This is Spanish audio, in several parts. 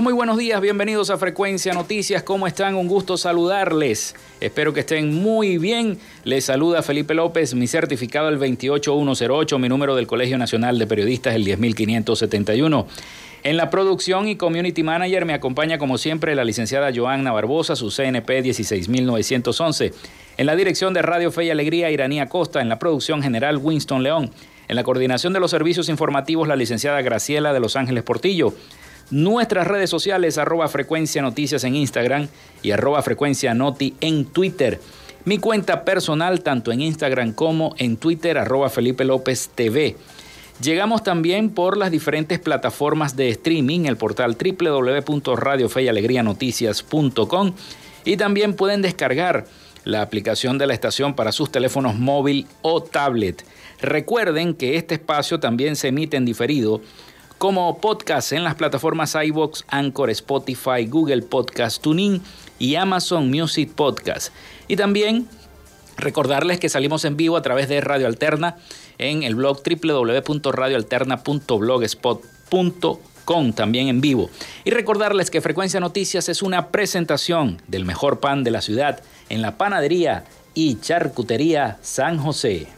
Muy buenos días, bienvenidos a Frecuencia Noticias, ¿cómo están? Un gusto saludarles. Espero que estén muy bien. Les saluda Felipe López, mi certificado el 28108, mi número del Colegio Nacional de Periodistas el 10571. En la producción y community manager me acompaña como siempre la licenciada Joanna Barbosa, su CNP 16911. En la dirección de Radio Fe y Alegría, Iranía Costa. En la producción general, Winston León. En la coordinación de los servicios informativos, la licenciada Graciela de Los Ángeles Portillo. Nuestras redes sociales, arroba frecuencia noticias en Instagram y arroba frecuencia noti en Twitter. Mi cuenta personal, tanto en Instagram como en Twitter, arroba Felipe López TV. Llegamos también por las diferentes plataformas de streaming, el portal www.radiofeyalegrianoticias.com y también pueden descargar la aplicación de la estación para sus teléfonos móvil o tablet. Recuerden que este espacio también se emite en diferido como podcast en las plataformas iBox, Anchor, Spotify, Google Podcast, TuneIn y Amazon Music Podcast. Y también recordarles que salimos en vivo a través de Radio Alterna en el blog www.radioalterna.blogspot.com también en vivo. Y recordarles que Frecuencia Noticias es una presentación del mejor pan de la ciudad en la panadería y charcutería San José.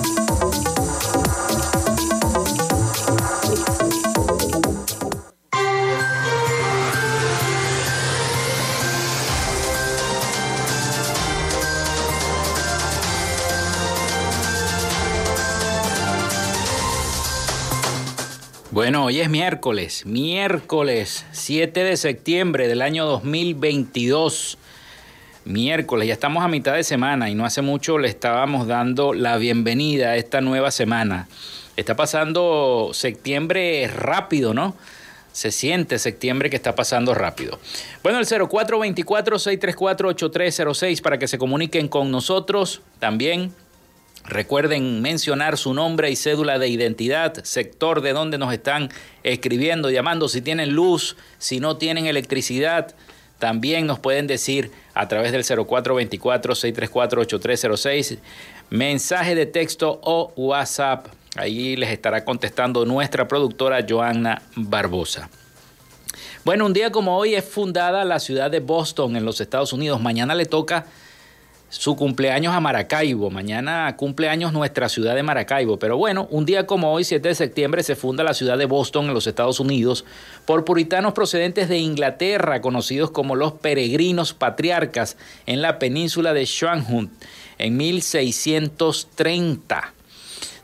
Bueno, hoy es miércoles, miércoles 7 de septiembre del año 2022. Miércoles, ya estamos a mitad de semana y no hace mucho le estábamos dando la bienvenida a esta nueva semana. Está pasando septiembre rápido, ¿no? Se siente septiembre que está pasando rápido. Bueno, el 0424-634-8306 para que se comuniquen con nosotros. También Recuerden mencionar su nombre y cédula de identidad, sector de donde nos están escribiendo, llamando, si tienen luz, si no tienen electricidad. También nos pueden decir a través del 0424-634-8306, mensaje de texto o WhatsApp. Ahí les estará contestando nuestra productora Joanna Barbosa. Bueno, un día como hoy es fundada la ciudad de Boston en los Estados Unidos. Mañana le toca su cumpleaños a Maracaibo. Mañana cumpleaños nuestra ciudad de Maracaibo. Pero bueno, un día como hoy, 7 de septiembre, se funda la ciudad de Boston en los Estados Unidos por puritanos procedentes de Inglaterra, conocidos como los peregrinos patriarcas en la península de Shanghun en 1630.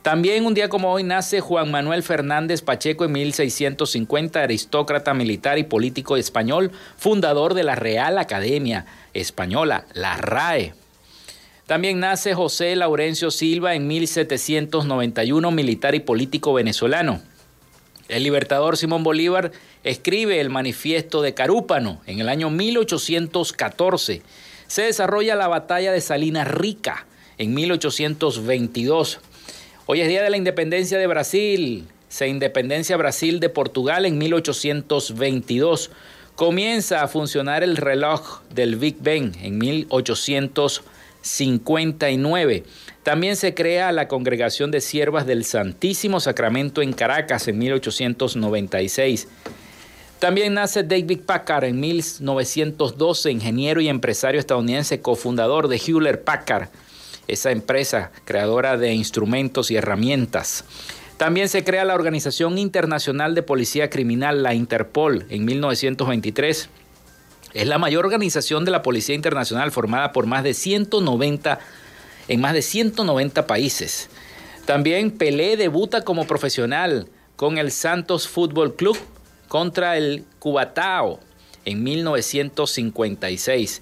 También un día como hoy nace Juan Manuel Fernández Pacheco en 1650, aristócrata militar y político español, fundador de la Real Academia Española, la RAE. También nace José Laurencio Silva en 1791, militar y político venezolano. El libertador Simón Bolívar escribe el manifiesto de Carúpano en el año 1814. Se desarrolla la batalla de Salinas Rica en 1822. Hoy es día de la independencia de Brasil. Se independencia Brasil de Portugal en 1822. Comienza a funcionar el reloj del Big Ben en 1822. 59. También se crea la Congregación de Siervas del Santísimo Sacramento en Caracas en 1896. También nace David Packard en 1912, ingeniero y empresario estadounidense, cofundador de Hewlett Packard, esa empresa creadora de instrumentos y herramientas. También se crea la Organización Internacional de Policía Criminal, la Interpol, en 1923. Es la mayor organización de la Policía Internacional formada por más de 190 en más de 190 países. También Pelé debuta como profesional con el Santos Fútbol Club contra el Cubatao en 1956.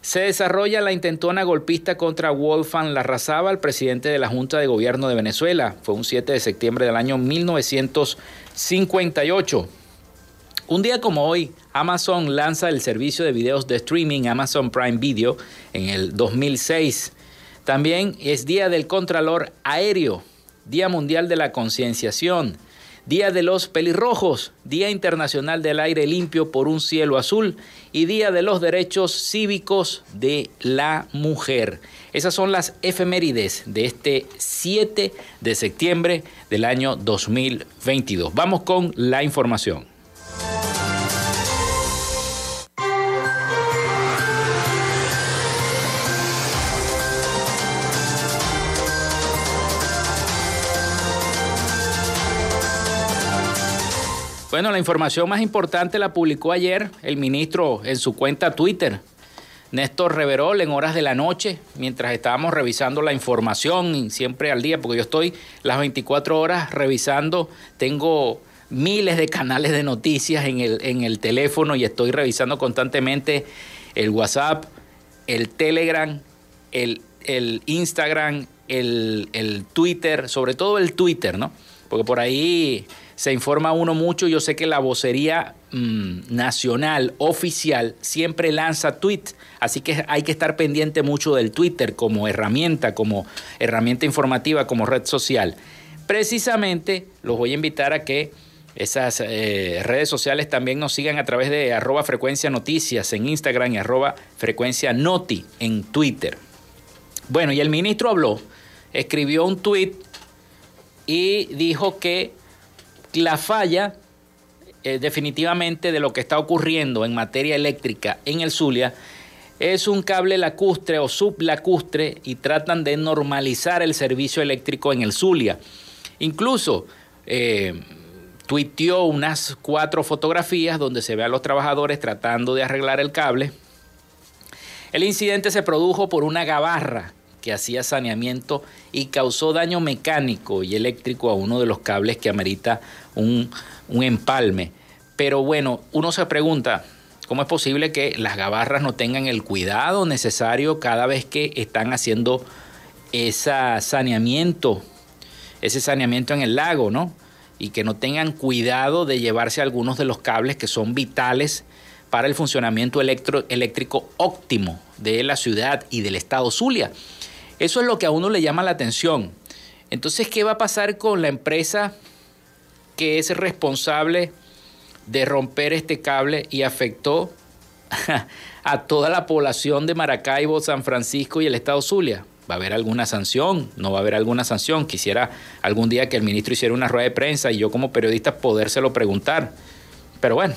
Se desarrolla la intentona golpista contra Wolfgang Larrazábal, presidente de la Junta de Gobierno de Venezuela. Fue un 7 de septiembre del año 1958. Un día como hoy, Amazon lanza el servicio de videos de streaming Amazon Prime Video en el 2006. También es Día del Contralor Aéreo, Día Mundial de la Concienciación, Día de los Pelirrojos, Día Internacional del Aire Limpio por un Cielo Azul y Día de los Derechos Cívicos de la Mujer. Esas son las efemérides de este 7 de septiembre del año 2022. Vamos con la información. Bueno, la información más importante la publicó ayer el ministro en su cuenta Twitter. Néstor Reverol en horas de la noche, mientras estábamos revisando la información, siempre al día, porque yo estoy las 24 horas revisando, tengo miles de canales de noticias en el, en el teléfono y estoy revisando constantemente el WhatsApp, el Telegram, el, el Instagram, el, el Twitter, sobre todo el Twitter, ¿no? Porque por ahí se informa uno mucho. Yo sé que la vocería mm, nacional, oficial, siempre lanza tweets, así que hay que estar pendiente mucho del Twitter como herramienta, como herramienta informativa, como red social. Precisamente los voy a invitar a que esas eh, redes sociales también nos sigan a través de arroba frecuencia noticias en Instagram y arroba frecuencia noti en Twitter. Bueno, y el ministro habló, escribió un tweet y dijo que la falla eh, definitivamente de lo que está ocurriendo en materia eléctrica en el Zulia es un cable lacustre o sublacustre y tratan de normalizar el servicio eléctrico en el Zulia. Incluso eh, tuiteó unas cuatro fotografías donde se ve a los trabajadores tratando de arreglar el cable. El incidente se produjo por una gabarra que hacía saneamiento y causó daño mecánico y eléctrico a uno de los cables que amerita un, empalme. Pero bueno, uno se pregunta, ¿cómo es posible que las gabarras no tengan el cuidado necesario cada vez que están haciendo ese saneamiento, ese saneamiento en el lago, ¿no? Y que no tengan cuidado de llevarse algunos de los cables que son vitales para el funcionamiento eléctrico óptimo de la ciudad y del estado Zulia. Eso es lo que a uno le llama la atención. Entonces, ¿qué va a pasar con la empresa que es responsable de romper este cable y afectó a toda la población de Maracaibo, San Francisco y el estado Zulia? ¿Va a haber alguna sanción? ¿No va a haber alguna sanción? Quisiera algún día que el ministro hiciera una rueda de prensa y yo como periodista podérselo preguntar. Pero bueno,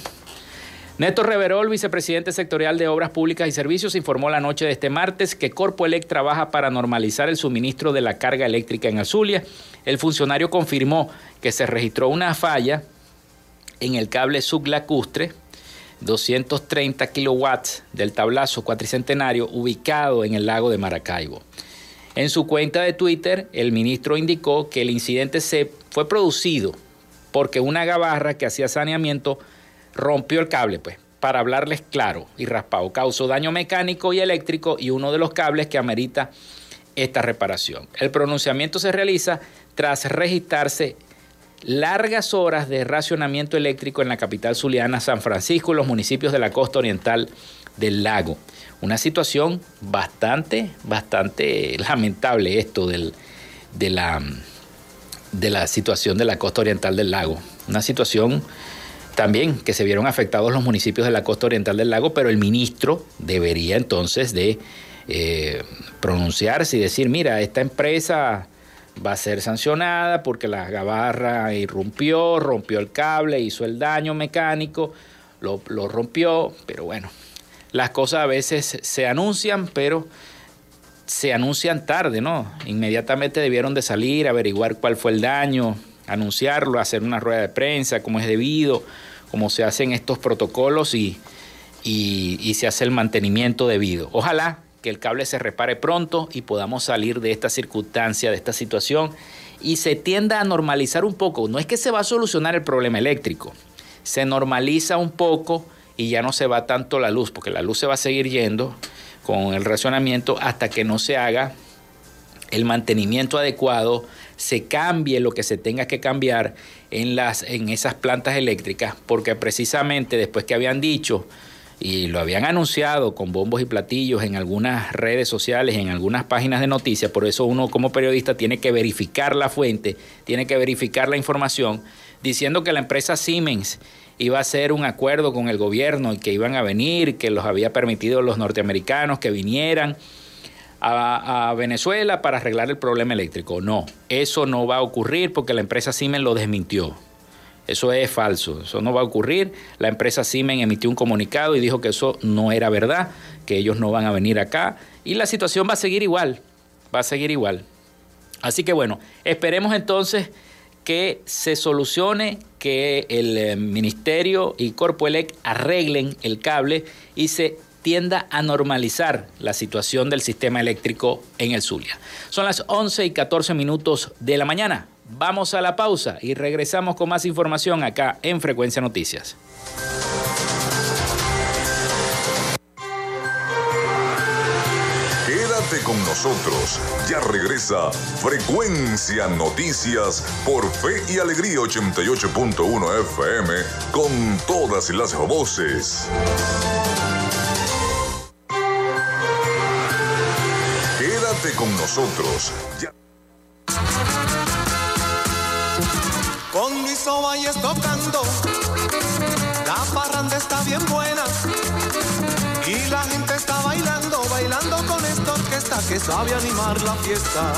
Néstor Reverol, vicepresidente sectorial de Obras Públicas y Servicios, informó la noche de este martes que Corpoelec trabaja para normalizar el suministro de la carga eléctrica en Azulia. El funcionario confirmó que se registró una falla en el cable sublacustre 230 kilowatts del tablazo cuatricentenario ubicado en el lago de Maracaibo. En su cuenta de Twitter, el ministro indicó que el incidente se fue producido porque una gabarra que hacía saneamiento rompió el cable, pues, para hablarles claro y raspado. Causó daño mecánico y eléctrico y uno de los cables que amerita esta reparación. El pronunciamiento se realiza tras registrarse largas horas de racionamiento eléctrico en la capital zuliana, San Francisco y los municipios de la costa oriental del lago. Una situación bastante, bastante lamentable esto del, de, la, de la situación de la costa oriental del lago. Una situación también que se vieron afectados los municipios de la costa oriental del lago, pero el ministro debería entonces de eh, pronunciarse y decir, mira, esta empresa va a ser sancionada porque la gabarra irrumpió, rompió el cable, hizo el daño mecánico, lo, lo rompió, pero bueno, las cosas a veces se anuncian, pero se anuncian tarde, ¿no? Inmediatamente debieron de salir, averiguar cuál fue el daño, anunciarlo, hacer una rueda de prensa como es debido, como se hacen estos protocolos y, y, se hace el mantenimiento debido. Ojalá que el cable se repare pronto y podamos salir de esta circunstancia, de esta situación y se tienda a normalizar un poco. No es que se va a solucionar el problema eléctrico, se normaliza un poco y ya no se va tanto la luz, porque la luz se va a seguir yendo con el racionamiento hasta que no se haga el mantenimiento adecuado, se cambie lo que se tenga que cambiar en, las, en esas plantas eléctricas, porque precisamente después que habían dicho y lo habían anunciado con bombos y platillos en algunas redes sociales, en algunas páginas de noticias, por eso uno como periodista tiene que verificar la fuente, tiene que verificar la información, diciendo que la empresa Siemens iba a hacer un acuerdo con el gobierno y que iban a venir, que los había permitido los norteamericanos que vinieran a, Venezuela para arreglar el problema eléctrico. No, eso no va a ocurrir porque la empresa Siemens lo desmintió. Eso es falso, eso no va a ocurrir. La empresa Siemens emitió un comunicado y dijo que eso no era verdad, que ellos no van a venir acá y la situación va a seguir igual, va a seguir igual. Así que bueno, esperemos entonces que se solucione, que el eh, Ministerio y Corpoelec arreglen el cable y se tienda a normalizar la situación del sistema eléctrico en el Zulia. Son las 11 y 14 minutos de la mañana. Vamos a la pausa y regresamos con más información acá en Frecuencia Noticias. con nosotros. Ya regresa Frecuencia Noticias por Fe y Alegría 88.1 FM con todas las voces. Nosotros. Con mis ovalles tocando, la parranda está bien buena y la gente está bailando, bailando con esta orquesta que sabe animar la fiesta.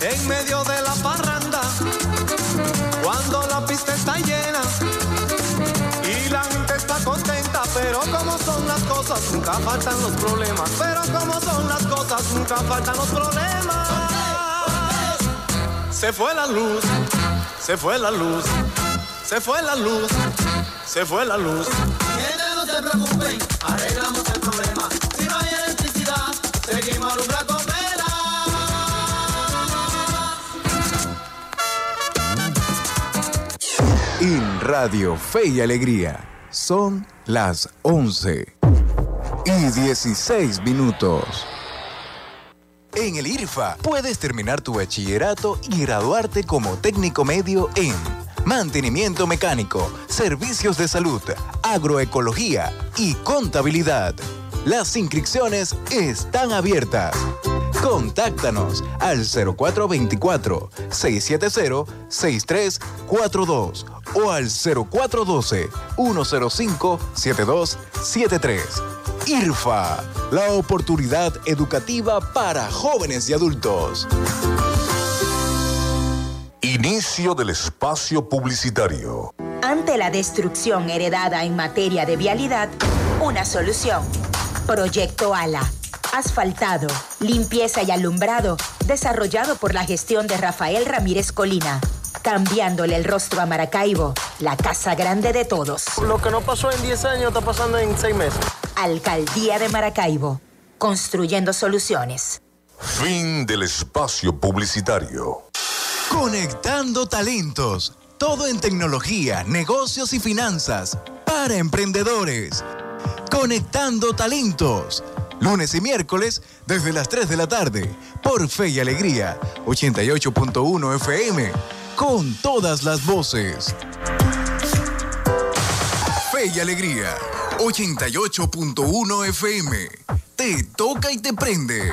En medio de la parranda, cuando la pista está llena y la gente está contenta, pero como cosas, nunca faltan los problemas. Pero como son las cosas, nunca faltan los problemas. Se fue la luz, se fue la luz, se fue la luz, se fue la luz se preocupen, arreglamos el problema. Si no hay electricidad, seguimos alumbrando con vela. En Radio Fe y Alegría son las 11 y 16 minutos. En el IRFA puedes terminar tu bachillerato y graduarte como técnico medio en mantenimiento mecánico, servicios de salud, agroecología y contabilidad. Las inscripciones están abiertas. Contáctanos al 0424-670-6342 o al 0412-105-7273. IRFA, la oportunidad educativa para jóvenes y adultos. Inicio del espacio publicitario. Ante la destrucción heredada en materia de vialidad, una solución. Proyecto ALA. Asfaltado, limpieza y alumbrado, desarrollado por la gestión de Rafael Ramírez Colina. Cambiándole el rostro a Maracaibo, la casa grande de todos. Lo que no pasó en 10 años está pasando en 6 meses. Alcaldía de Maracaibo. Construyendo soluciones. Fin del espacio publicitario. Conectando talentos. Todo en tecnología, negocios y finanzas. Para emprendedores. Conectando talentos. Lunes y miércoles desde las 3 de la tarde. Por Fe y Alegría. 88.1 FM. Con todas las voces. Fe y Alegría. 88.1 FM. Te toca y te prende.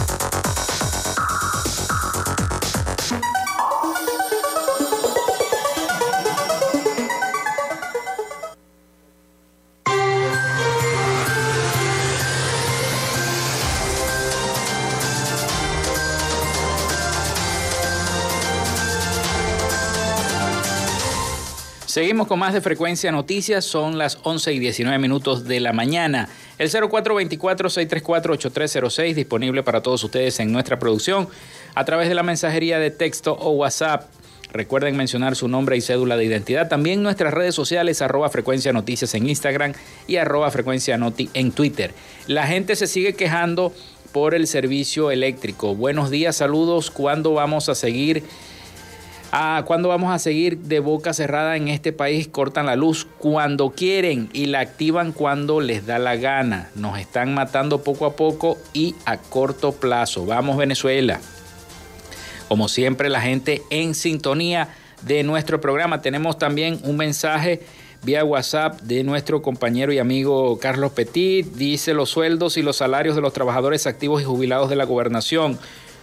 Seguimos con más de frecuencia noticias, son las 11 y 19 minutos de la mañana. El 0424-634-8306 disponible para todos ustedes en nuestra producción a través de la mensajería de texto o WhatsApp. Recuerden mencionar su nombre y cédula de identidad. También nuestras redes sociales, arroba frecuencia noticias en Instagram y arroba frecuencia noti en Twitter. La gente se sigue quejando por el servicio eléctrico. Buenos días, saludos. ¿Cuándo vamos a seguir? Ah, ¿Cuándo vamos a seguir de boca cerrada en este país? Cortan la luz cuando quieren y la activan cuando les da la gana. Nos están matando poco a poco y a corto plazo. Vamos Venezuela. Como siempre, la gente en sintonía de nuestro programa. Tenemos también un mensaje vía WhatsApp de nuestro compañero y amigo Carlos Petit. Dice los sueldos y los salarios de los trabajadores activos y jubilados de la gobernación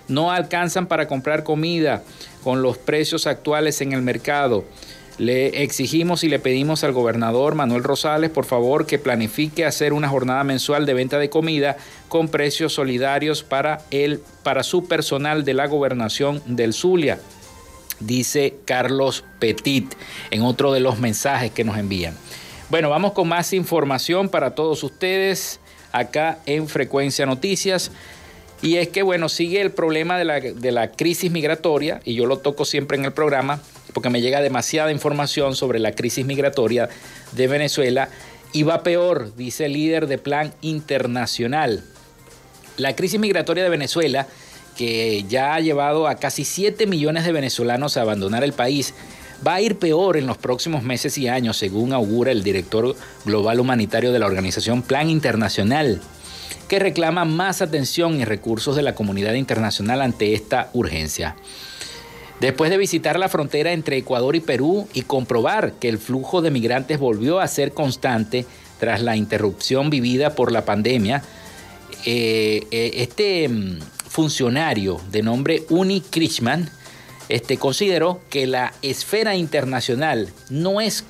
no alcanzan para comprar comida con los precios actuales en el mercado. Le exigimos y le pedimos al gobernador Manuel Rosales, por favor, que planifique hacer una jornada mensual de venta de comida con precios solidarios para, el, para su personal de la gobernación del Zulia, dice Carlos Petit en otro de los mensajes que nos envían. Bueno, vamos con más información para todos ustedes acá en Frecuencia Noticias. Y es que, bueno, sigue el problema de la, crisis migratoria, y yo lo toco siempre en el programa, porque me llega demasiada información sobre la crisis migratoria de Venezuela, y va peor, dice el líder de Plan Internacional. La crisis migratoria de Venezuela, que ya ha llevado a casi 7 millones de venezolanos a abandonar el país, va a ir peor en los próximos meses y años, según augura el director global humanitario de la organización Plan Internacional que reclama más atención y recursos de la comunidad internacional ante esta urgencia. Después de visitar la frontera entre Ecuador y Perú y comprobar que el flujo de migrantes volvió a ser constante tras la interrupción vivida por la pandemia, eh, eh, este mm, funcionario de nombre Uni Krishman este, consideró que la esfera internacional no es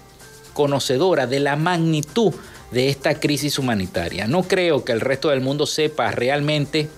conocedora de la magnitud de esta crisis humanitaria. No creo que el resto del mundo sepa realmente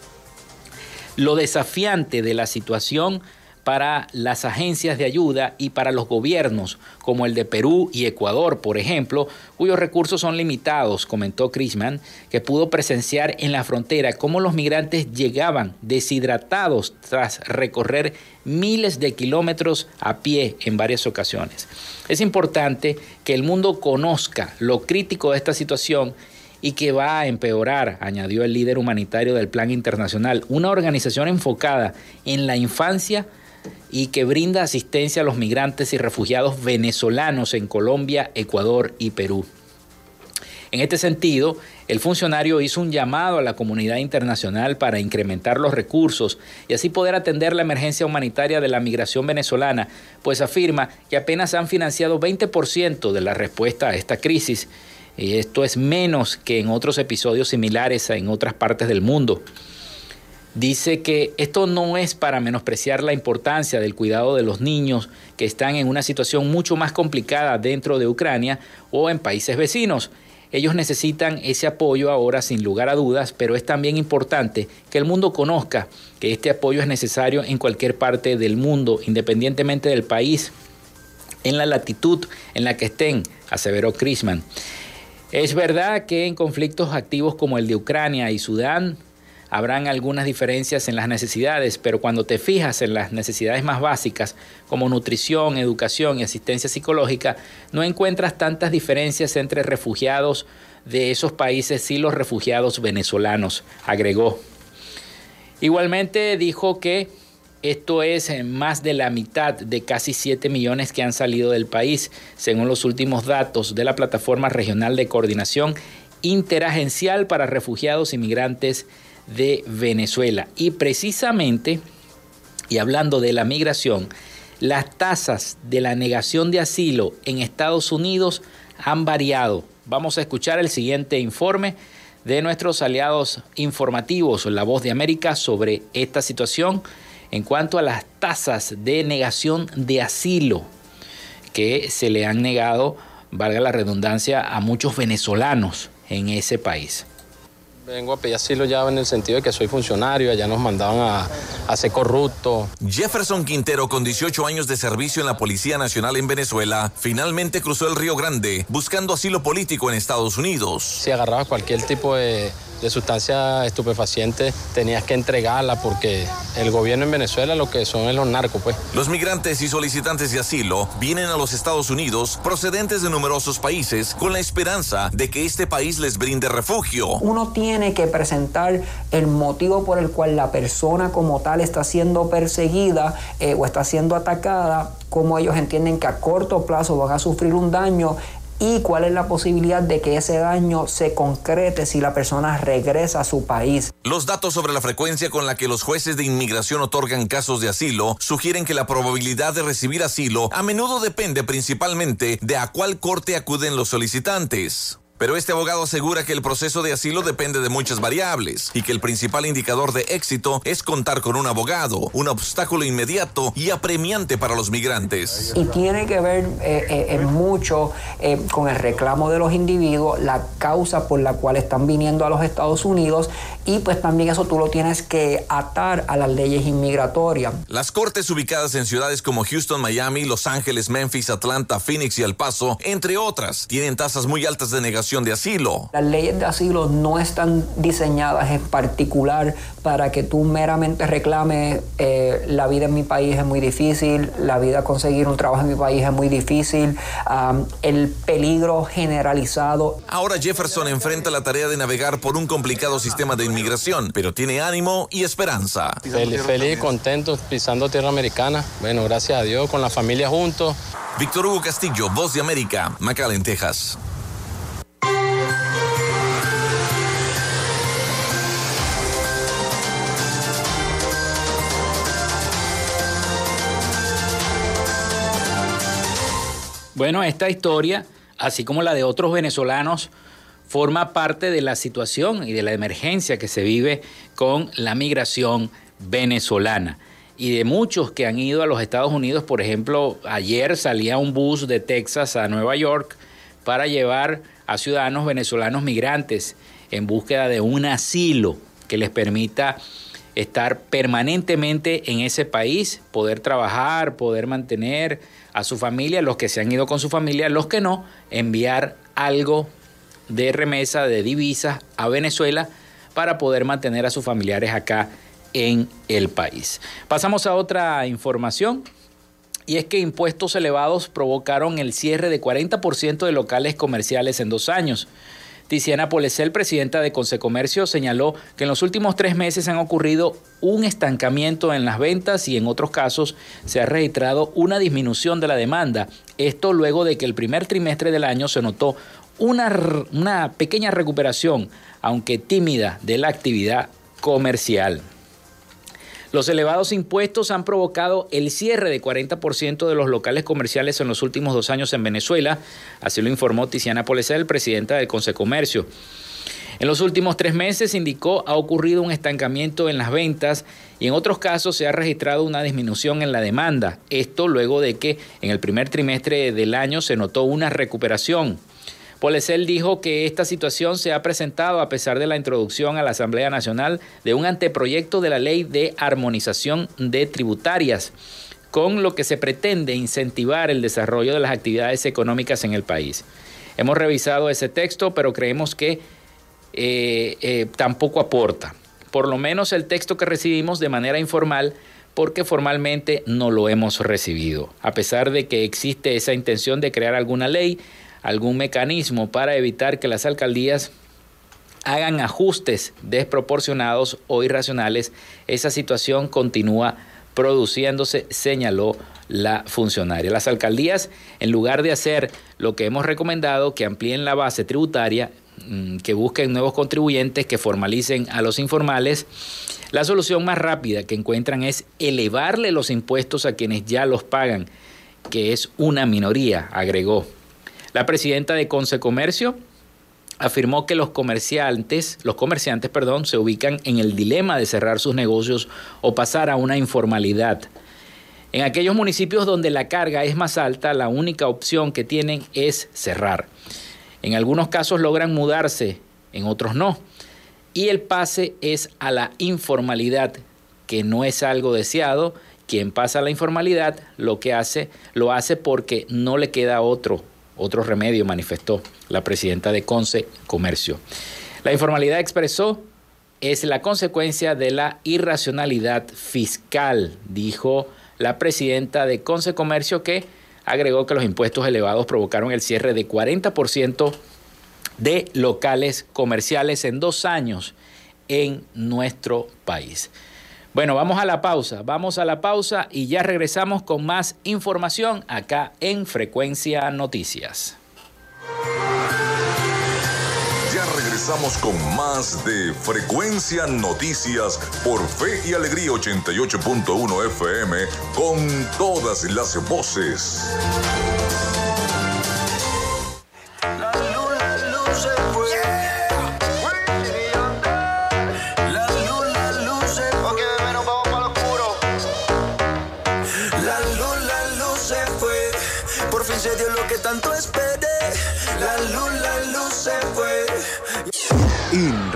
lo desafiante de la situación para las agencias de ayuda y para los gobiernos, como el de Perú y Ecuador, por ejemplo, cuyos recursos son limitados, comentó Crisman, que pudo presenciar en la frontera cómo los migrantes llegaban deshidratados tras recorrer miles de kilómetros a pie en varias ocasiones. Es importante que el mundo conozca lo crítico de esta situación y que va a empeorar, añadió el líder humanitario del Plan Internacional, una organización enfocada en la infancia y que brinda asistencia a los migrantes y refugiados venezolanos en Colombia, Ecuador y Perú. En este sentido, el funcionario hizo un llamado a la comunidad internacional para incrementar los recursos y así poder atender la emergencia humanitaria de la migración venezolana, pues afirma que apenas han financiado 20% de la respuesta a esta crisis. Y esto es menos que en otros episodios similares en otras partes del mundo. Dice que esto no es para menospreciar la importancia del cuidado de los niños que están en una situación mucho más complicada dentro de Ucrania o en países vecinos. Ellos necesitan ese apoyo ahora sin lugar a dudas, pero es también importante que el mundo conozca que este apoyo es necesario en cualquier parte del mundo, independientemente del país, en la latitud en la que estén, aseveró Crisman. Es verdad que en conflictos activos como el de Ucrania y Sudán, Habrán algunas diferencias en las necesidades, pero cuando te fijas en las necesidades más básicas, como nutrición, educación y asistencia psicológica, no encuentras tantas diferencias entre refugiados de esos países y los refugiados venezolanos, agregó. Igualmente dijo que esto es más de la mitad de casi 7 millones que han salido del país, según los últimos datos de la Plataforma Regional de Coordinación Interagencial para Refugiados y Migrantes de Venezuela. Y precisamente, y hablando de la migración, las tasas de la negación de asilo en Estados Unidos han variado. Vamos a escuchar el siguiente informe de nuestros aliados informativos, La Voz de América, sobre esta situación en cuanto a las tasas de negación de asilo que se le han negado, valga la redundancia, a muchos venezolanos en ese país. Vengo a pedir asilo ya en el sentido de que soy funcionario, allá nos mandaban a, a, ser corrupto. Jefferson Quintero, con 18 años de servicio en la Policía Nacional en Venezuela, finalmente cruzó el Río Grande buscando asilo político en Estados Unidos. Si agarraba cualquier tipo de de sustancia estupefaciente tenías que entregarla porque el gobierno en Venezuela lo que son es los narcos, pues. Los migrantes y solicitantes de asilo vienen a los Estados Unidos procedentes de numerosos países con la esperanza de que este país les brinde refugio. Uno tiene que presentar el motivo por el cual la persona como tal está siendo perseguida eh, o está siendo atacada, como ellos entienden que a corto plazo van a sufrir un daño y cuál es la posibilidad de que ese daño se concrete si la persona regresa a su país. Los datos sobre la frecuencia con la que los jueces de inmigración otorgan casos de asilo sugieren que la probabilidad de recibir asilo a menudo depende principalmente de a cuál corte acuden los solicitantes. Pero este abogado asegura que el proceso de asilo depende de muchas variables y que el principal indicador de éxito es contar con un abogado, un obstáculo inmediato y apremiante para los migrantes. Y tiene que ver eh, eh, mucho eh, con el reclamo de los individuos, la causa por la cual están viniendo a los Estados Unidos y pues también eso tú lo tienes que atar a las leyes inmigratorias. Las cortes ubicadas en ciudades como Houston, Miami, Los Ángeles, Memphis, Atlanta, Phoenix y El Paso, entre otras, tienen tasas muy altas de negación de asilo. Las leyes de asilo no están diseñadas en particular para que tú meramente reclames eh, la vida en mi país es muy difícil, la vida conseguir un trabajo en mi país es muy difícil, el peligro generalizado. Ahora Jefferson enfrenta la tarea de navegar por un complicado sistema de inmigración, pero tiene ánimo y esperanza. Feliz, feliz contento pisando tierra americana. Bueno, gracias a Dios, con la familia juntos. Víctor Hugo Castillo, Voz de América, McAllen, Texas. Bueno, esta historia, así como la de otros venezolanos, forma parte de la situación y de la emergencia que se vive con la migración venezolana. Y de muchos que han ido a los Estados Unidos, por ejemplo, ayer salía un bus de Texas a Nueva York para llevar a ciudadanos venezolanos migrantes en búsqueda de un asilo que les permita estar permanentemente en ese país, poder trabajar, poder mantener a su familia, los que se han ido con su familia, los que no, enviar algo de remesa, de divisas a Venezuela para poder mantener a sus familiares acá en el país. Pasamos a otra información y es que impuestos elevados provocaron el cierre de 40% de locales comerciales en dos años. Tiziana Polesel, presidenta de Consecomercio, señaló que en los últimos tres meses han ocurrido un estancamiento en las ventas y en otros casos se ha registrado una disminución de la demanda. Esto luego de que el primer trimestre del año se notó una, una pequeña recuperación, aunque tímida, de la actividad comercial. Los elevados impuestos han provocado el cierre de 40% de los locales comerciales en los últimos dos años en Venezuela, así lo informó Tiziana Polesel, presidenta del Consecomercio. En los últimos tres meses, indicó, ha ocurrido un estancamiento en las ventas y en otros casos se ha registrado una disminución en la demanda. Esto luego de que en el primer trimestre del año se notó una recuperación. Polesel dijo que esta situación se ha presentado a pesar de la introducción a la Asamblea Nacional de un anteproyecto de la Ley de Armonización de Tributarias, con lo que se pretende incentivar el desarrollo de las actividades económicas en el país. Hemos revisado ese texto, pero creemos que eh, eh, tampoco aporta. Por lo menos el texto que recibimos de manera informal porque formalmente no lo hemos recibido. A pesar de que existe esa intención de crear alguna ley, algún mecanismo para evitar que las alcaldías hagan ajustes desproporcionados o irracionales, esa situación continúa produciéndose, señaló la funcionaria. Las alcaldías, en lugar de hacer lo que hemos recomendado, que amplíen la base tributaria, mm, que busquen nuevos contribuyentes, que formalicen a los informales, la solución más rápida que encuentran es elevarle los impuestos a quienes ya los pagan, que es una minoría, agregó. La presidenta de Consecomercio afirmó que los comerciantes, los comerciantes, perdón, se ubican en el dilema de cerrar sus negocios o pasar a una informalidad. En aquellos municipios donde la carga es más alta, la única opción que tienen es cerrar. En algunos casos logran mudarse, en otros no. Y el pase es a la informalidad, que no es algo deseado. Quien pasa a la informalidad lo que hace, lo hace porque no le queda otro otro remedio, manifestó la presidenta de Conce Comercio. La informalidad expresó es la consecuencia de la irracionalidad fiscal, dijo la presidenta de Conce Comercio que agregó que los impuestos elevados provocaron el cierre de 40% de locales comerciales en dos años en nuestro país. Bueno, vamos a la pausa, vamos a la pausa y ya regresamos con más información acá en Frecuencia Noticias. Ya regresamos con más de Frecuencia Noticias por Fe y Alegría 88.1 FM con todas las voces.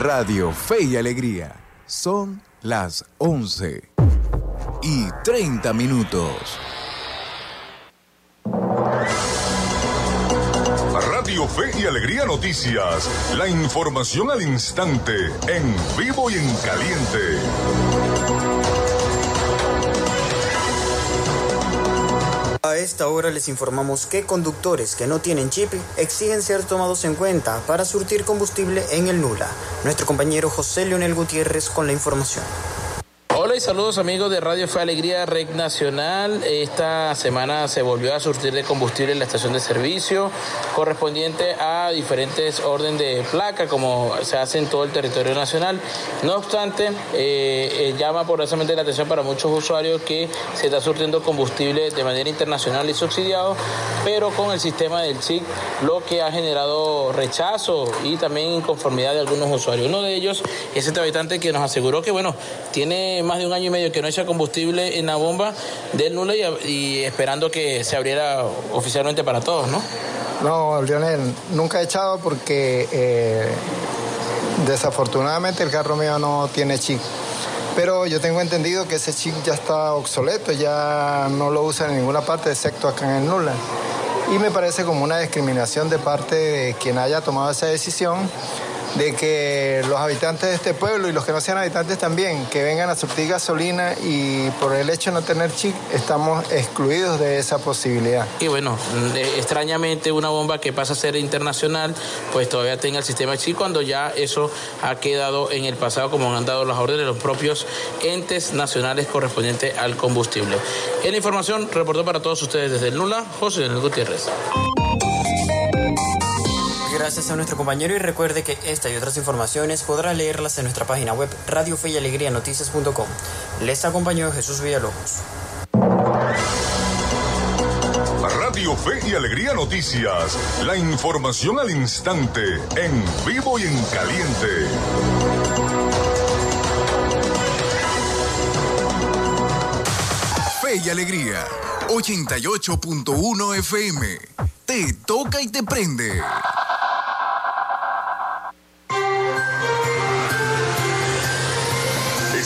Radio Fe y Alegría son las 11 y 30 minutos. Radio Fe y Alegría Noticias. La información al instante, en vivo y en caliente. A esta hora les informamos que conductores que no tienen chip exigen ser tomados en cuenta para surtir combustible en el Nula. Nuestro compañero José Leonel Gutiérrez con la información. Saludos amigos de Radio Fe Alegría Rec Nacional. Esta semana se volvió a surtir de combustible en la estación de servicio correspondiente a diferentes órdenes de placa como se hace en todo el territorio nacional. No obstante, eh, eh, llama poderosamente la atención para muchos usuarios que se está surtiendo combustible de manera internacional y subsidiado, pero con el sistema del SIC, lo que ha generado rechazo y también inconformidad de algunos usuarios. Uno de ellos es este habitante que nos aseguró que, bueno, tiene más de un año y medio que no echa combustible en la bomba del Nula y, esperando que se abriera oficialmente para todos, ¿no? No, Lionel, nunca he echado porque eh, desafortunadamente el carro mío no tiene chip. Pero yo tengo entendido que ese chip ya está obsoleto, ya no lo usa en ninguna parte excepto acá en el Nula. Y me parece como una discriminación de parte de quien haya tomado esa decisión de que los habitantes de este pueblo y los que no sean habitantes también, que vengan a surtir gasolina y por el hecho de no tener chip, estamos excluidos de esa posibilidad. Y bueno, eh, extrañamente una bomba que pasa a ser internacional, pues todavía tenga el sistema chip cuando ya eso ha quedado en el pasado, como han dado las órdenes de los propios entes nacionales correspondientes al combustible. En la información, reportó para todos ustedes desde el Nula, José Daniel Gutiérrez. Gracias a nuestro compañero y recuerde que esta y otras informaciones podrá leerlas en nuestra página web Radio Fe y Alegría Noticias.com. Les acompañó Jesús Villalobos. Radio Fe y Alegría Noticias. La información al instante, en vivo y en caliente. Fe y Alegría, 88.1 FM. Te toca y te prende.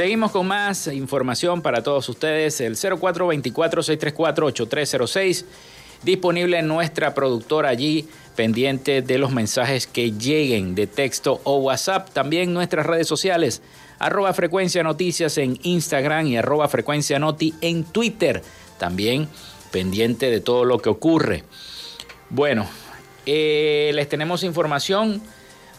Seguimos con más información para todos ustedes. El 0424-634-8306. Disponible en nuestra productora allí, pendiente de los mensajes que lleguen de texto o WhatsApp. También nuestras redes sociales, arroba frecuencia noticias en Instagram y arroba frecuencia noti en Twitter. También pendiente de todo lo que ocurre. Bueno, eh, les tenemos información.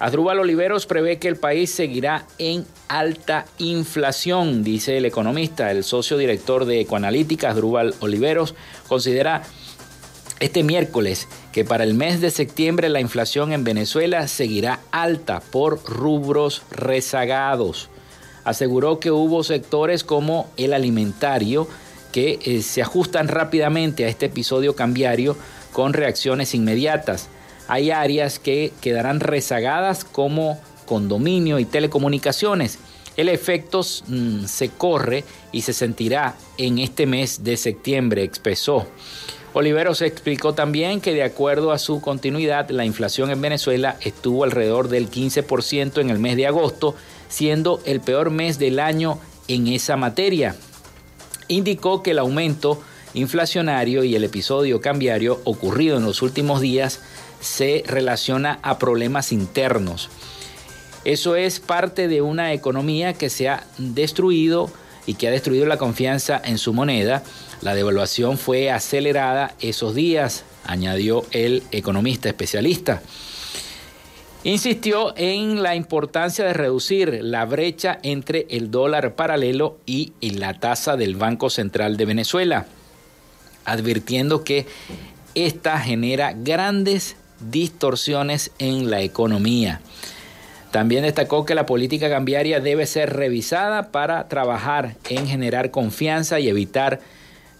Adrúbal Oliveros prevé que el país seguirá en alta inflación, dice el economista. El socio director de Ecoanalítica, Adrúbal Oliveros, considera este miércoles que para el mes de septiembre la inflación en Venezuela seguirá alta por rubros rezagados. Aseguró que hubo sectores como el alimentario que eh, se ajustan rápidamente a este episodio cambiario con reacciones inmediatas hay áreas que quedarán rezagadas como condominio y telecomunicaciones. El efecto mm, se corre y se sentirá en este mes de septiembre, expresó. Oliveros explicó también que de acuerdo a su continuidad, la inflación en Venezuela estuvo alrededor del 15% en el mes de agosto, siendo el peor mes del año en esa materia. Indicó que el aumento inflacionario y el episodio cambiario ocurrido en los últimos días se relaciona a problemas internos. Eso es parte de una economía que se ha destruido y que ha destruido la confianza en su moneda. La devaluación fue acelerada esos días, añadió el economista especialista. insistió en la importancia de reducir la brecha entre el dólar paralelo y la tasa del Banco Central de Venezuela, advirtiendo que esta genera grandes distorsiones en la economía. También destacó que la política cambiaria debe ser revisada para trabajar en generar confianza y evitar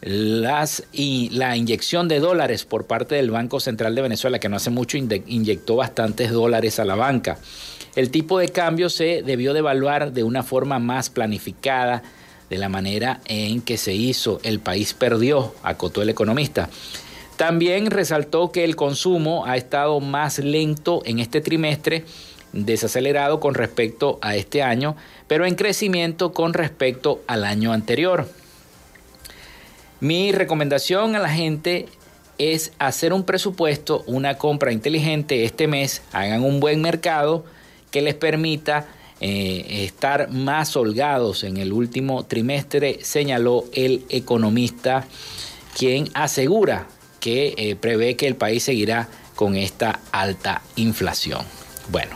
las, y la inyección de dólares por parte del Banco Central de Venezuela, que no hace mucho inyectó bastantes dólares a la banca. El tipo de cambio se debió de evaluar de una forma más planificada, de la manera en que se hizo. El país perdió, acotó el economista. También resaltó que el consumo ha estado más lento en este trimestre, desacelerado con respecto a este año, pero en crecimiento con respecto al año anterior. Mi recomendación a la gente es hacer un presupuesto, una compra inteligente este mes, hagan un buen mercado que les permita eh, estar más holgados en el último trimestre, señaló el economista, quien asegura que eh, prevé que el país seguirá con esta alta inflación. Bueno,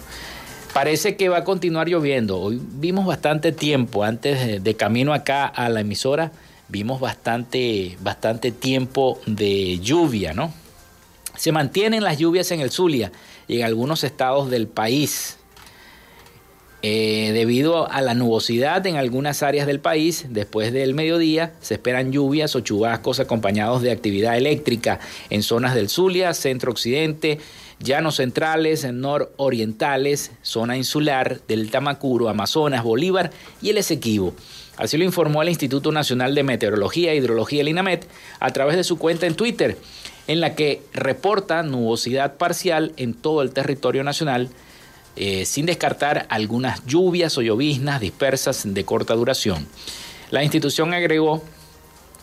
parece que va a continuar lloviendo. Hoy vimos bastante tiempo antes de camino acá a la emisora vimos bastante, bastante tiempo de lluvia, ¿no? Se mantienen las lluvias en el Zulia y en algunos estados del país. Eh, debido a la nubosidad en algunas áreas del país, después del mediodía se esperan lluvias o chubascos acompañados de actividad eléctrica en zonas del Zulia, centro occidente, llanos centrales, nororientales, zona insular, del Tamacuro, Amazonas, Bolívar y el Esequibo. Así lo informó el Instituto Nacional de Meteorología e Hidrología, el INAMET, a través de su cuenta en Twitter, en la que reporta nubosidad parcial en todo el territorio nacional, eh, sin descartar algunas lluvias o lloviznas dispersas de corta duración. La institución agregó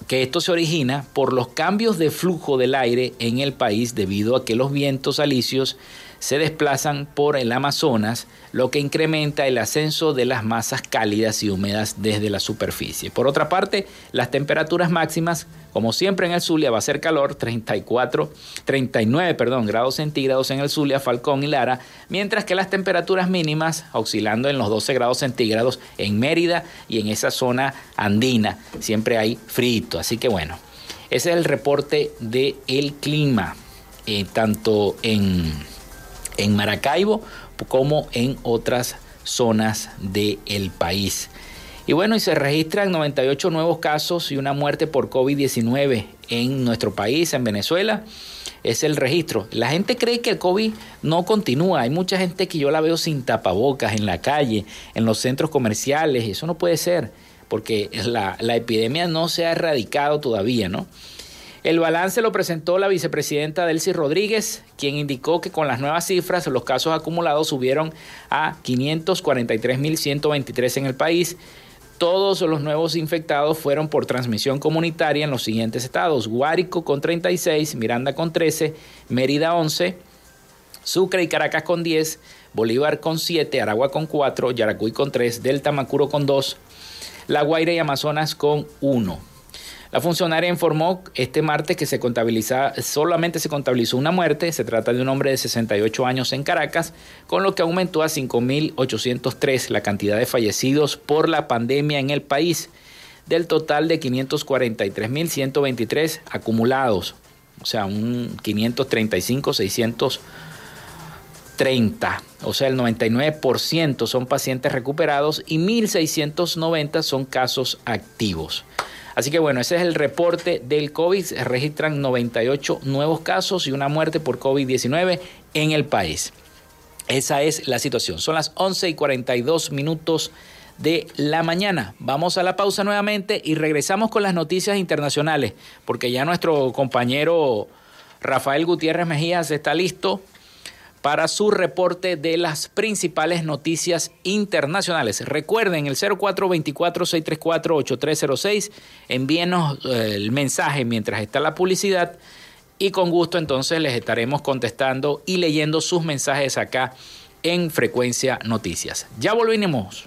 que esto se origina por los cambios de flujo del aire en el país debido a que los vientos alisios se desplazan por el Amazonas, lo que incrementa el ascenso de las masas cálidas y húmedas desde la superficie. Por otra parte, las temperaturas máximas, como siempre en el Zulia, va a ser calor, 34, 39 perdón, grados centígrados en el Zulia, Falcón y Lara, mientras que las temperaturas mínimas oscilando en los 12 grados centígrados en Mérida y en esa zona andina. Siempre hay frito, así que bueno, ese es el reporte del el clima, eh, tanto en en Maracaibo como en otras zonas del país. Y bueno, y se registran 98 nuevos casos y una muerte por COVID-19 en nuestro país, en Venezuela. Es el registro. La gente cree que el COVID no continúa. Hay mucha gente que yo la veo sin tapabocas en la calle, en los centros comerciales. Eso no puede ser, porque la, la epidemia no se ha erradicado todavía, ¿no? El balance lo presentó la vicepresidenta Delcy Rodríguez, quien indicó que con las nuevas cifras los casos acumulados subieron a 543.123 en el país. Todos los nuevos infectados fueron por transmisión comunitaria en los siguientes estados: Guárico con 36, Miranda con 13, Mérida 11, Sucre y Caracas con 10, Bolívar con 7, Aragua con 4, Yaracuy con 3, Delta Macuro con 2, La Guaira y Amazonas con 1. La funcionaria informó este martes que se contabiliza, solamente se contabilizó una muerte, se trata de un hombre de 68 años en Caracas, con lo que aumentó a 5.803 la cantidad de fallecidos por la pandemia en el país, del total de 543.123 acumulados, o sea, un 535, 630, o sea, el 99% son pacientes recuperados y 1.690 son casos activos. Así que bueno, ese es el reporte del COVID. Se registran 98 nuevos casos y una muerte por COVID-19 en el país. Esa es la situación. Son las 11 y 42 minutos de la mañana. Vamos a la pausa nuevamente y regresamos con las noticias internacionales, porque ya nuestro compañero Rafael Gutiérrez Mejías está listo para su reporte de las principales noticias internacionales. Recuerden el 0424-634-8306. Envíenos eh, el mensaje mientras está la publicidad y con gusto entonces les estaremos contestando y leyendo sus mensajes acá en Frecuencia Noticias. Ya volvemos.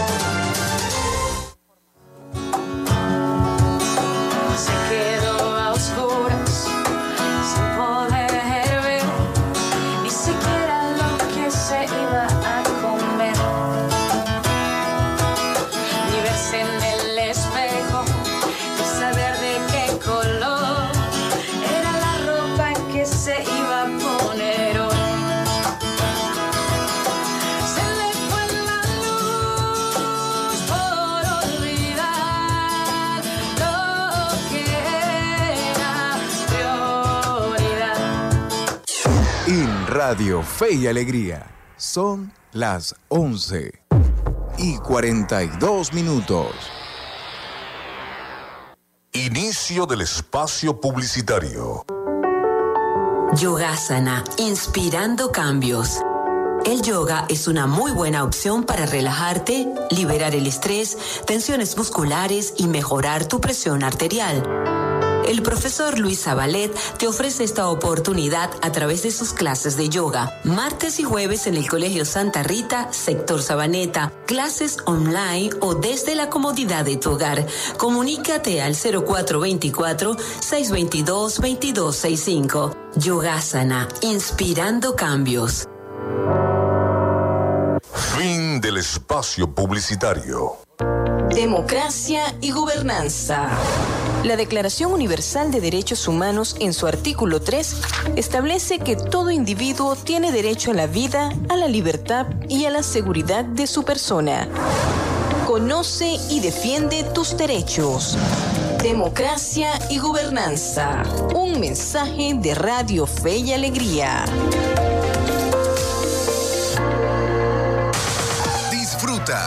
Fe y Alegría. Son las 11 y 42 minutos. Inicio del espacio publicitario. Yogasana, inspirando cambios. El yoga es una muy buena opción para relajarte, liberar el estrés, tensiones musculares y mejorar tu presión arterial. El profesor Luis Zabalet te ofrece esta oportunidad a través de sus clases de yoga, martes y jueves en el Colegio Santa Rita, sector Sabaneta, clases online o desde la comodidad de tu hogar. Comunícate al 0424-622-2265. Yogasana, inspirando cambios. Fin del espacio publicitario. Democracia y gobernanza. La Declaración Universal de Derechos Humanos en su artículo 3 establece que todo individuo tiene derecho a la vida, a la libertad y a la seguridad de su persona. Conoce y defiende tus derechos. Democracia y gobernanza. Un mensaje de Radio Fe y Alegría.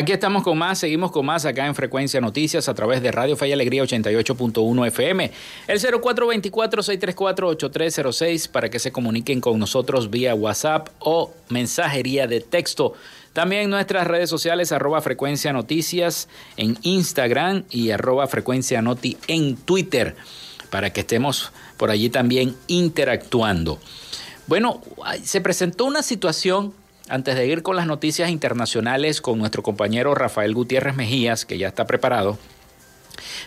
Aquí estamos con más, seguimos con más acá en Frecuencia Noticias a través de Radio Fe y Alegría 88.1 FM. El 0424-634-8306 para que se comuniquen con nosotros vía WhatsApp o mensajería de texto. También nuestras redes sociales, arroba Frecuencia Noticias en Instagram y arroba Frecuencia Noti en Twitter, para que estemos por allí también interactuando. Bueno, se presentó una situación antes de ir con las noticias internacionales con nuestro compañero Rafael Gutiérrez Mejías, que ya está preparado,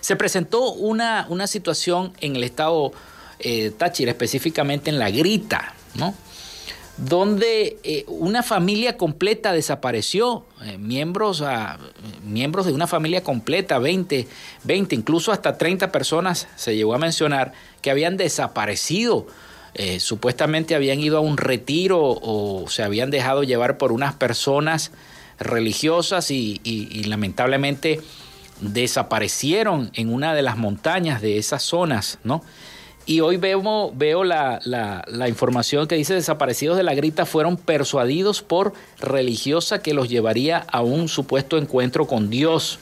se presentó una, una situación en el estado eh, Táchira, específicamente en La Grita, ¿no? donde eh, una familia completa desapareció, eh, miembros, a, miembros de una familia completa, 20, 20, incluso hasta 30 personas se llegó a mencionar que habían desaparecido eh, supuestamente habían ido a un retiro o se habían dejado llevar por unas personas religiosas y, lamentablemente desaparecieron en una de las montañas de esas zonas, ¿no? Y hoy veo, la, la, información que dice desaparecidos de la grita fueron persuadidos por religiosa que los llevaría a un supuesto encuentro con Dios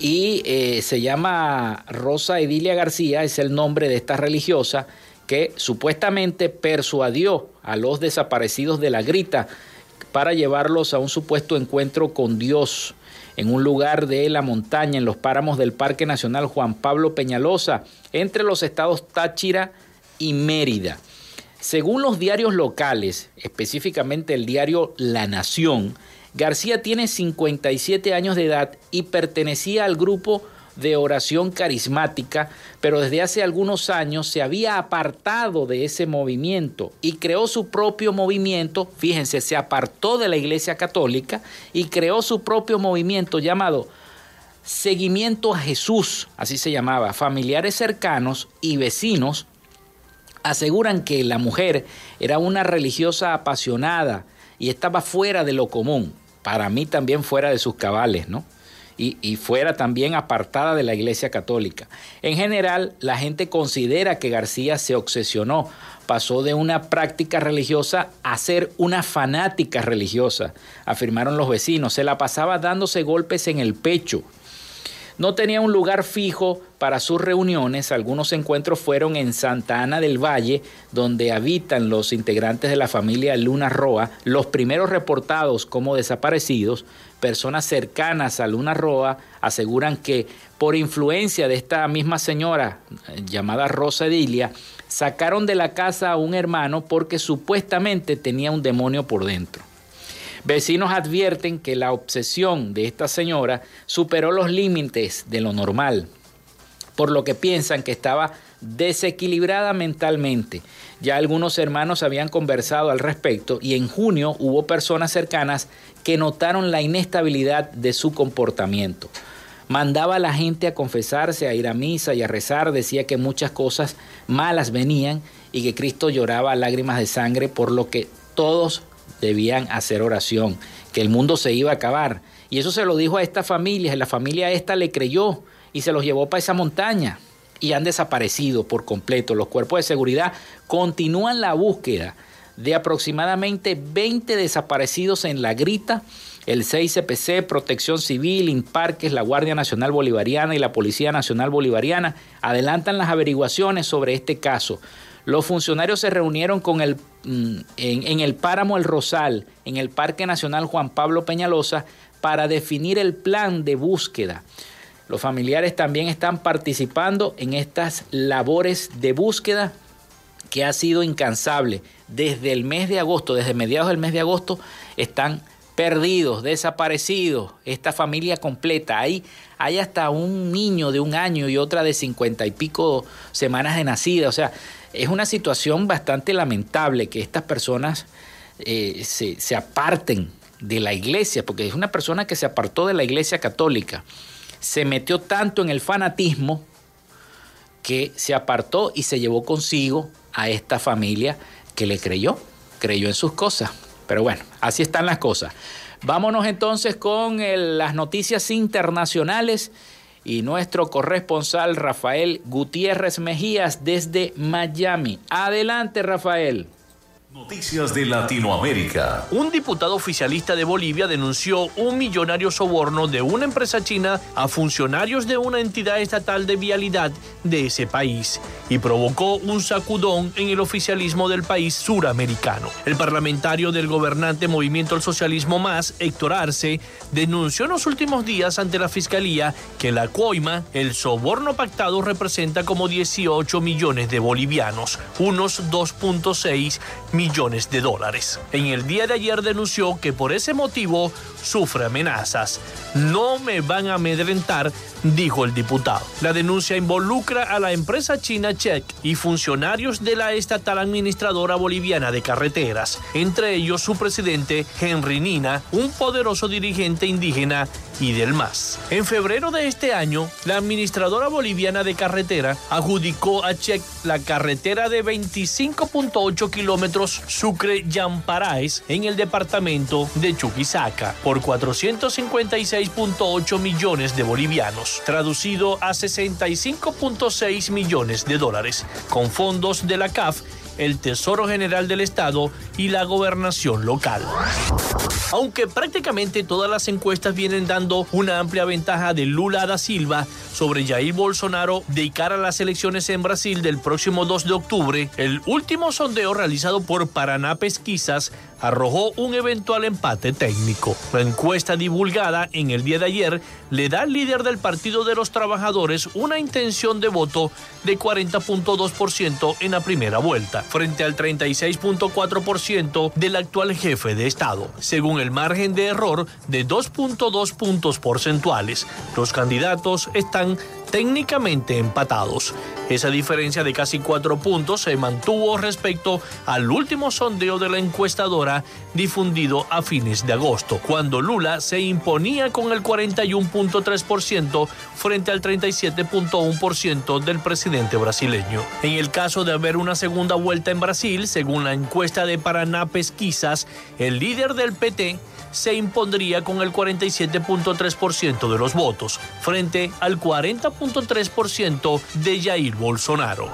y eh, se llama Rosa Edilia García, es el nombre de esta religiosa que supuestamente persuadió a los desaparecidos de la grita para llevarlos a un supuesto encuentro con Dios en un lugar de la montaña, en los páramos del Parque Nacional Juan Pablo Peñalosa, entre los estados Táchira y Mérida. Según los diarios locales, específicamente el diario La Nación, García tiene 57 años de edad y pertenecía al grupo de oración carismática, pero desde hace algunos años se había apartado de ese movimiento y creó su propio movimiento, fíjense, se apartó de la Iglesia Católica y creó su propio movimiento llamado Seguimiento a Jesús, así se llamaba, familiares cercanos y vecinos aseguran que la mujer era una religiosa apasionada y estaba fuera de lo común, para mí también fuera de sus cabales, ¿no? y, fuera también apartada de la Iglesia Católica. En general, la gente considera que García se obsesionó, pasó de una práctica religiosa a ser una fanática religiosa, afirmaron los vecinos. Se la pasaba dándose golpes en el pecho. No tenía un lugar fijo para sus reuniones. Algunos encuentros fueron en Santa Ana del Valle, donde habitan los integrantes de la familia Luna Roa. Los primeros reportados como desaparecidos personas cercanas a Luna Roa aseguran que por influencia de esta misma señora eh, llamada Rosa Edilia, sacaron de la casa a un hermano porque supuestamente tenía un demonio por dentro. Vecinos advierten que la obsesión de esta señora superó los límites de lo normal, por lo que piensan que estaba desequilibrada mentalmente. Ya algunos hermanos habían conversado al respecto y en junio hubo personas cercanas que notaron la inestabilidad de su comportamiento. Mandaba a la gente a confesarse, a ir a misa y a rezar, decía que muchas cosas malas venían y que Cristo lloraba lágrimas de sangre, por lo que todos debían hacer oración, que el mundo se iba a acabar. Y eso se lo dijo a esta familia, y la familia esta le creyó y se los llevó para esa montaña y han desaparecido por completo. Los cuerpos de seguridad continúan la búsqueda de aproximadamente 20 desaparecidos en La Grita, el 6CPC, Protección Civil, Inparques, la Guardia Nacional Bolivariana y la Policía Nacional Bolivariana adelantan las averiguaciones sobre este caso. Los funcionarios se reunieron con mm, en, en el páramo El Rosal, en el Parque Nacional Juan Pablo Peñalosa, para definir el plan de búsqueda. Los familiares también están participando en estas labores de búsqueda que ha sido incansable. Desde el mes de agosto, desde mediados del mes de agosto, están perdidos, desaparecidos, esta familia completa. Hay, hay hasta un niño de un año y otra de cincuenta y pico semanas de nacida. O sea, es una situación bastante lamentable que estas personas eh, se, se aparten de la iglesia, porque es una persona que se apartó de la iglesia católica se metió tanto en el fanatismo que se apartó y se llevó consigo a esta familia que le creyó, creyó en sus cosas. Pero bueno, así están las cosas. Vámonos entonces con las noticias internacionales y nuestro corresponsal Rafael Gutiérrez Mejías desde Miami. Adelante, Rafael. Noticias de Latinoamérica. Un diputado oficialista de Bolivia denunció un millonario soborno de una empresa china a funcionarios de una entidad estatal de vialidad de ese país y provocó un sacudón en el oficialismo del país suramericano. El parlamentario del gobernante Movimiento al Socialismo Más, Héctor Arce, denunció en los últimos días ante la fiscalía que la coima, el soborno pactado, representa como 18 millones de bolivianos, unos 2.6 millones millones de dólares. En el día de ayer denunció que por ese motivo sufre amenazas. No me van a amedrentar, dijo el diputado. La denuncia involucra a la empresa china Check y funcionarios de la estatal administradora boliviana de carreteras, entre ellos su presidente Henry Nina, un poderoso dirigente indígena y del MAS. En febrero de este año, la administradora boliviana de carretera adjudicó a Check la carretera de 25.8 kilómetros Sucre-Yamparaes en el departamento de Chuquisaca por 456.8 millones de bolivianos, traducido a 65.6 millones de dólares, con fondos de la CAF el Tesoro General del Estado y la gobernación local. Aunque prácticamente todas las encuestas vienen dando una amplia ventaja de Lula da Silva sobre Jair Bolsonaro de cara a las elecciones en Brasil del próximo 2 de octubre, el último sondeo realizado por Paraná Pesquisas arrojó un eventual empate técnico. La encuesta divulgada en el día de ayer le da al líder del Partido de los Trabajadores una intención de voto de 40.2% en la primera vuelta, frente al 36.4% del actual jefe de Estado, según el margen de error de 2.2 puntos porcentuales. Los candidatos están técnicamente empatados. Esa diferencia de casi cuatro puntos se mantuvo respecto al último sondeo de la encuestadora difundido a fines de agosto, cuando Lula se imponía con el 41.3% frente al 37.1% del presidente brasileño. En el caso de haber una segunda vuelta en Brasil, según la encuesta de Paraná Pesquisas, el líder del PT se impondría con el 47.3% de los votos, frente al 40.3% de Jair Bolsonaro.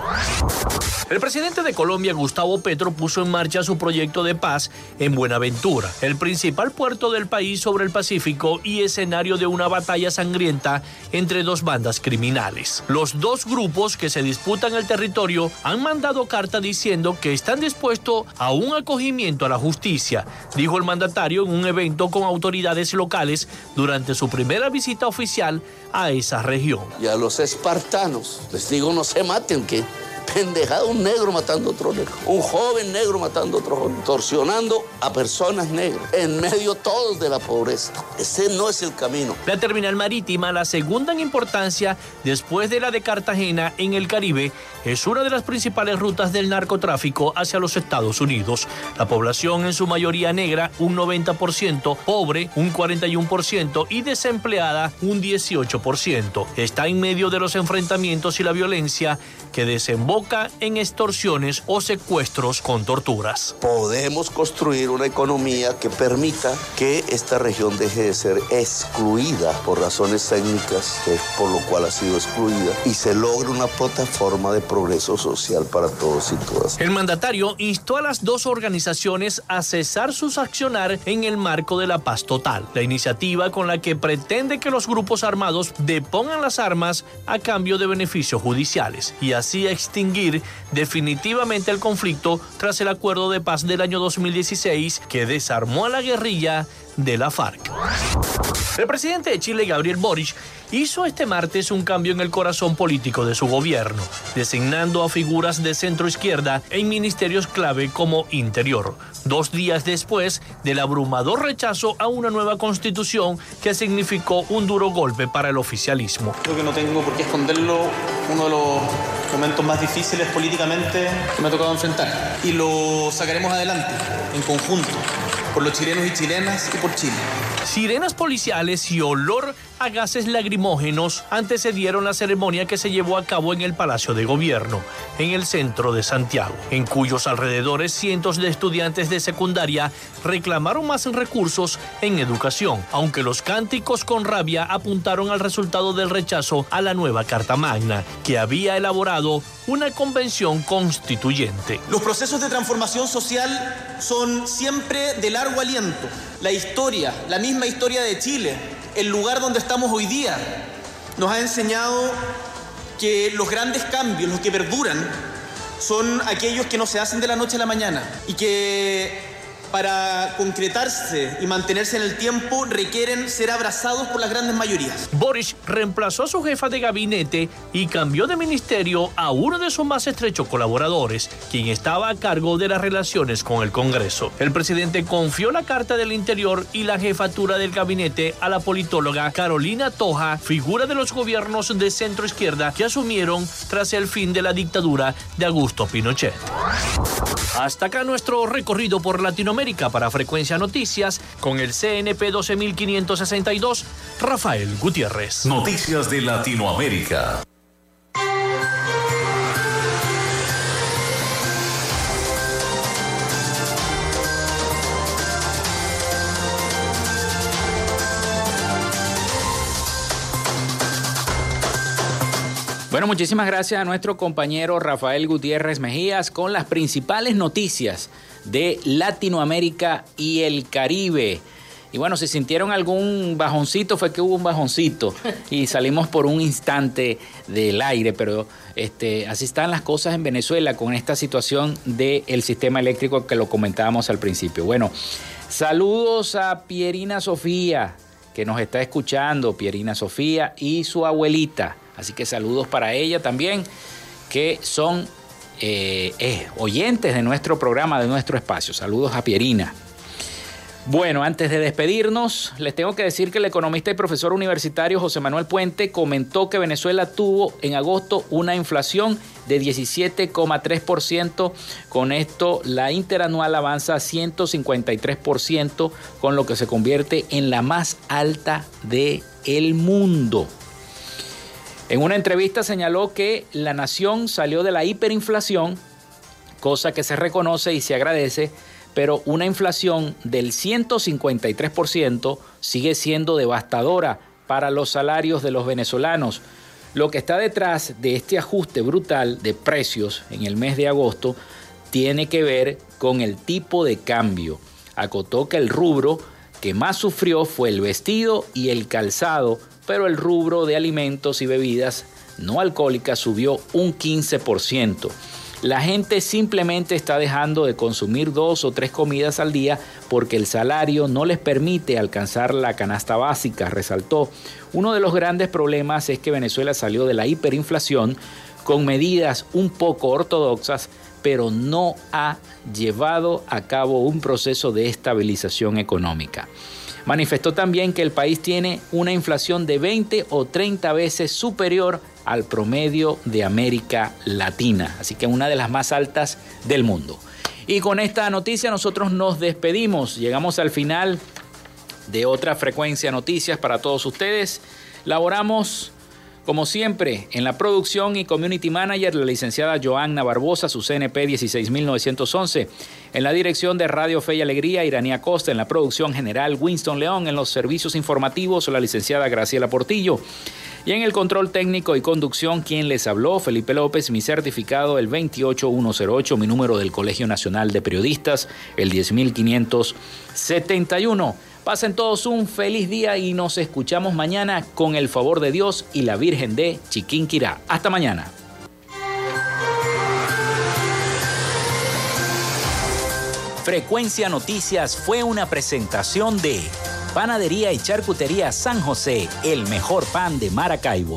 El presidente de Colombia, Gustavo Petro, puso en marcha su proyecto de paz en Buenaventura, el principal puerto del país sobre el Pacífico y escenario de una batalla sangrienta entre dos bandas criminales. Los dos grupos que se disputan el territorio han mandado carta diciendo que están dispuestos a un acogimiento a la justicia, dijo el mandatario en un evento con autoridades locales durante su primera visita oficial a esa región. Y a los espartanos les digo no se maten que pendejada, un negro matando a otro negro, un joven negro matando otro joven, torsionando a personas negras, en medio todos de la pobreza. Ese no es el camino. La terminal marítima, la segunda en importancia después de la de Cartagena en el Caribe, es una de las principales rutas del narcotráfico hacia los Estados Unidos. La población en su mayoría negra, un 90%, pobre, un 41% y desempleada, un 18%. Está en medio de los enfrentamientos y la violencia que desemboca en extorsiones o secuestros con torturas. Podemos construir una economía que permita que esta región deje de ser excluida por razones técnicas, que es por lo cual ha sido excluida, y se logre una plataforma de progreso social para todos y todas. El mandatario instó a las dos organizaciones a cesar sus accionar en el marco de la paz total, la iniciativa con la que pretende que los grupos armados depongan las armas a cambio de beneficios judiciales y así extinguir definitivamente el conflicto tras el acuerdo de paz del año 2016 que desarmó a la guerrilla de la FARC. El presidente de Chile, Gabriel Boric, hizo este martes un cambio en el corazón político de su gobierno, designando a figuras de centro izquierda en ministerios clave como Interior, dos días después del abrumador rechazo a una nueva constitución que significó un duro golpe para el oficialismo. Creo que no tengo por qué esconderlo, uno de los momentos más difíciles políticamente que me ha tocado enfrentar. Y lo sacaremos adelante, en conjunto, por los chilenos y chilenas y por Chile. Sirenas policiales y olor a gases lagrimógenos antecedieron la ceremonia que se llevó a cabo en el Palacio de Gobierno, en el centro de Santiago, en cuyos alrededores cientos de estudiantes de secundaria reclamaron más recursos en educación, aunque los cánticos con rabia apuntaron al resultado del rechazo a la nueva Carta Magna, que había elaborado una convención constituyente. Los procesos de transformación social son siempre de largo aliento. La historia, la misma historia de Chile, el lugar donde estamos hoy día, nos ha enseñado que los grandes cambios, los que perduran, son aquellos que no se hacen de la noche a la mañana y que para concretarse y mantenerse en el tiempo requieren ser abrazados por las grandes mayorías. Boris reemplazó a su jefa de gabinete y cambió de ministerio a uno de sus más estrechos colaboradores, quien estaba a cargo de las relaciones con el Congreso. El presidente confió la carta del Interior y la jefatura del gabinete a la politóloga Carolina Toja, figura de los gobiernos de centro izquierda que asumieron tras el fin de la dictadura de Augusto Pinochet. Hasta acá nuestro recorrido por Latinoamérica para Frecuencia Noticias con el CNP 12562, Rafael Gutiérrez. Noticias de Latinoamérica. Bueno, muchísimas gracias a nuestro compañero Rafael Gutiérrez Mejías con las principales noticias de Latinoamérica y el Caribe. Y bueno, si sintieron algún bajoncito, fue que hubo un bajoncito y salimos por un instante del aire, pero este, así están las cosas en Venezuela con esta situación del sistema eléctrico que lo comentábamos al principio. Bueno, saludos a Pierina Sofía, que nos está escuchando, Pierina Sofía y su abuelita. Así que saludos para ella también, que son eh, eh, oyentes de nuestro programa, de nuestro espacio. Saludos a Pierina. Bueno, antes de despedirnos, les tengo que decir que el economista y profesor universitario José Manuel Puente comentó que Venezuela tuvo en agosto una inflación de 17,3%. Con esto, la interanual avanza a 153%, con lo que se convierte en la más alta del el mundo. En una entrevista señaló que la nación salió de la hiperinflación, cosa que se reconoce y se agradece pero una inflación del 153% sigue siendo devastadora para los salarios de los venezolanos. Lo que está detrás de este ajuste brutal de precios en el mes de agosto tiene que ver con el tipo de cambio. Acotó que el rubro que más sufrió fue el vestido y el calzado, pero el rubro de alimentos y bebidas no alcohólicas subió un 15%. La gente simplemente está dejando de consumir dos o tres comidas al día porque el salario no les permite alcanzar la canasta básica, resaltó. Uno de los grandes problemas es que Venezuela salió de la hiperinflación con medidas un poco ortodoxas, pero no ha llevado a cabo un proceso de estabilización económica. Manifestó también que el país tiene una inflación de 20 o 30 veces superior al promedio de América Latina, así que una de las más altas del mundo. Y con esta noticia nosotros nos despedimos, llegamos al final de otra frecuencia noticias para todos ustedes. Laboramos como siempre, en la producción y community manager, la licenciada Joanna Barbosa, su CNP 16911. En la dirección de Radio Fe y Alegría, Iranía Costa. En la producción general, Winston León. En los servicios informativos, la licenciada Graciela Portillo. Y en el control técnico y conducción, quien les habló, Felipe López, mi certificado el 28108, mi número del Colegio Nacional de Periodistas, el 10571. Pasen todos un feliz día y nos escuchamos mañana con el favor de Dios y la Virgen de Chiquinquirá. Hasta mañana. Frecuencia Noticias fue una presentación de Panadería y Charcutería San José, el mejor pan de Maracaibo.